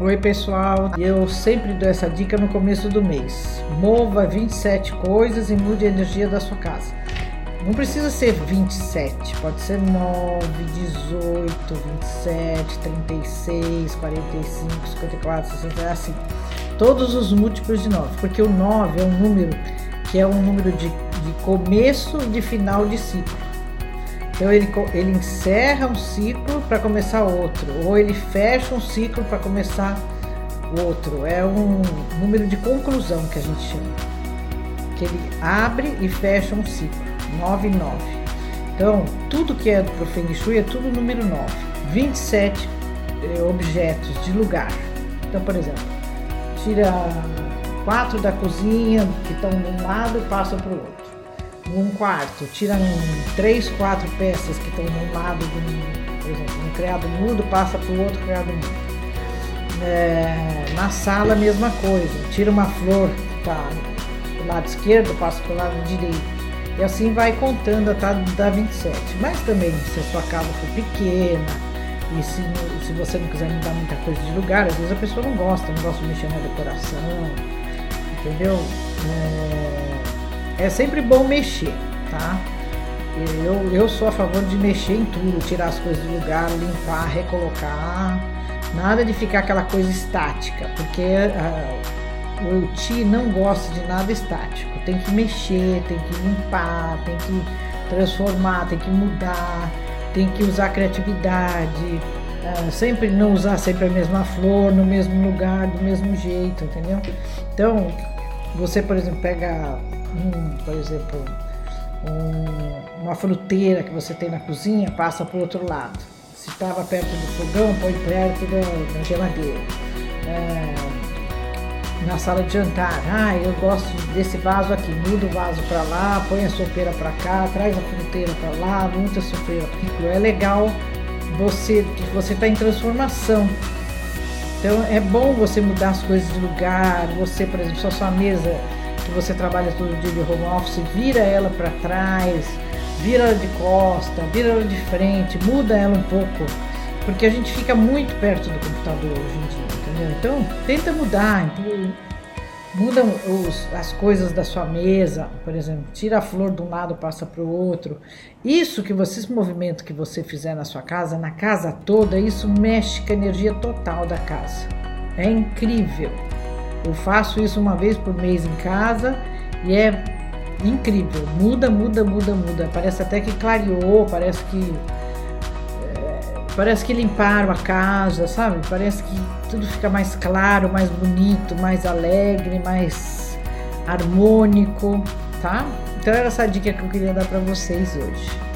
Oi pessoal, eu sempre dou essa dica no começo do mês. Mova 27 coisas e mude a energia da sua casa. Não precisa ser 27, pode ser 9, 18, 27, 36, 45, 54, 60, é assim. Todos os múltiplos de 9, porque o 9 é um número que é um número de, de começo e de final de ciclo. Então ele, ele encerra um ciclo para começar outro, ou ele fecha um ciclo para começar outro. É um número de conclusão que a gente chama. Que ele abre e fecha um ciclo. 9 e 9. Então, tudo que é do Feng Shui é tudo número 9. 27 eh, objetos de lugar. Então, por exemplo, tira quatro da cozinha que estão de um lado e passa para o outro um quarto, tira três, quatro peças que estão no lado do, por exemplo, um criado mudo passa para o outro criado mudo. É, na sala, mesma coisa, tira uma flor que está do lado esquerdo, passa para o lado direito. E assim vai contando até dar 27. Mas também, se a sua casa for pequena, e se, se você não quiser mudar muita coisa de lugar, às vezes a pessoa não gosta, não gosta de mexer na decoração, entendeu? É, é sempre bom mexer, tá? Eu, eu sou a favor de mexer em tudo, tirar as coisas do lugar, limpar, recolocar. Nada de ficar aquela coisa estática, porque uh, o Ti não gosta de nada estático. Tem que mexer, tem que limpar, tem que transformar, tem que mudar, tem que usar criatividade. Uh, sempre não usar sempre a mesma flor no mesmo lugar, do mesmo jeito, entendeu? Então, você, por exemplo, pega um, por exemplo, um, uma fruteira que você tem na cozinha, passa para o outro lado. Se estava perto do fogão, põe perto da, da geladeira. É, na sala de jantar, ah, eu gosto desse vaso aqui, muda o vaso para lá, põe a sopeira para cá, traz a fruteira para lá, muda a sopeira. É legal você que você está em transformação. Então é bom você mudar as coisas de lugar, você, por exemplo, só sua mesa que você trabalha todo dia de home office, vira ela para trás, vira ela de costa, vira ela de frente, muda ela um pouco, porque a gente fica muito perto do computador hoje em dia, entendeu? Então, tenta mudar, então, muda os, as coisas da sua mesa, por exemplo, tira a flor de um lado, passa para o outro. Isso que você, esse movimento que você fizer na sua casa, na casa toda, isso mexe com a energia total da casa. É incrível. Eu faço isso uma vez por mês em casa e é incrível. Muda, muda, muda, muda. Parece até que clareou, parece que. É, parece que limparam a casa, sabe? Parece que tudo fica mais claro, mais bonito, mais alegre, mais harmônico, tá? Então era essa dica que eu queria dar para vocês hoje.